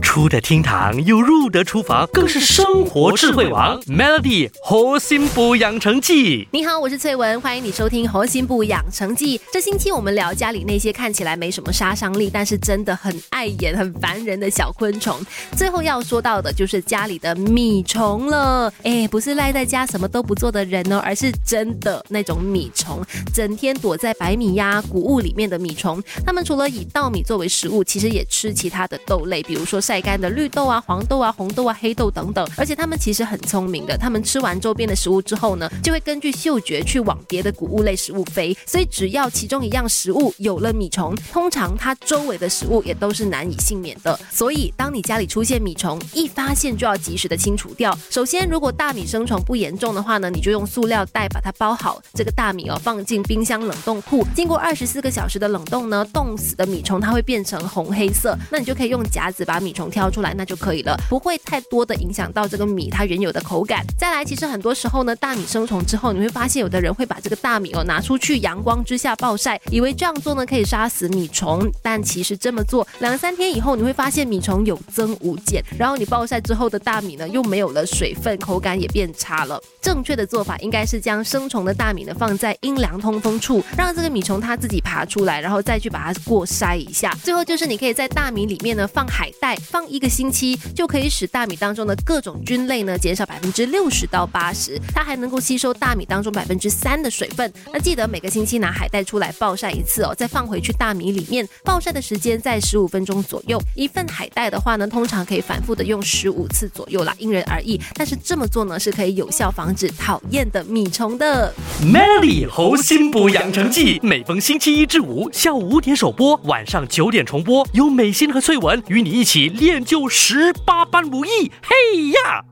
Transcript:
出得厅堂又入得厨房，更是生活智慧王。Melody 核心补养成记，你好，我是翠文，欢迎你收听核心部养成记。这星期我们聊家里那些看起来没什么杀伤力，但是真的很碍眼、很烦人的小昆虫。最后要说到的就是家里的米虫了。哎，不是赖在家什么都不做的人哦，而是真的那种米虫，整天躲在白米呀、谷物里面的米虫。它们除了以稻米作为食物，其实也吃其他的豆类，比如说晒干的绿豆啊、黄豆啊、红豆啊、黑豆等等。而且它们其实很聪明的，它们吃完周边的食物之后呢，就会根据嗅觉去往别的谷物类食物飞。所以只要其中一样食物有了米虫，通常它周围的食物也都是难以幸免的。所以当你家里出现米虫，一发现就要及时的清除掉。首先，如果大米生虫不严重的话呢，你就用塑料袋把它包好，这个大米哦放进冰箱冷冻库，经过二十四个小时的冷冻呢，冻死的米虫它会变成红黑色，那你就可以用夹子把米虫虫挑出来，那就可以了，不会太多的影响到这个米它原有的口感。再来，其实很多时候呢，大米生虫之后，你会发现有的人会把这个大米哦拿出去阳光之下暴晒，以为这样做呢可以杀死米虫，但其实这么做两三天以后，你会发现米虫有增无减，然后你暴晒之后的大米呢又没有了水分，口感也变差了。正确的做法应该是将生虫的大米呢放在阴凉通风处，让这个米虫它自己爬出来，然后再去把它过筛一下。最后就是你可以在大米里面呢放海带，放一个星期就可以使大米当中的各种菌类呢减少百分之六十到八十，它还能够吸收大米当中百分之三的水分。那记得每个星期拿海带出来暴晒一次哦，再放回去大米里面，暴晒的时间在十五分钟左右。一份海带的话呢，通常可以反复的用十五次左右啦，因人而异。但是这么做呢是可以有效防止讨厌的米虫的。Melody 猴心补养成记，每逢星期一至五下午五点首播，晚上九点重播，由美心和翠文与你一起练就十八般武艺。嘿呀！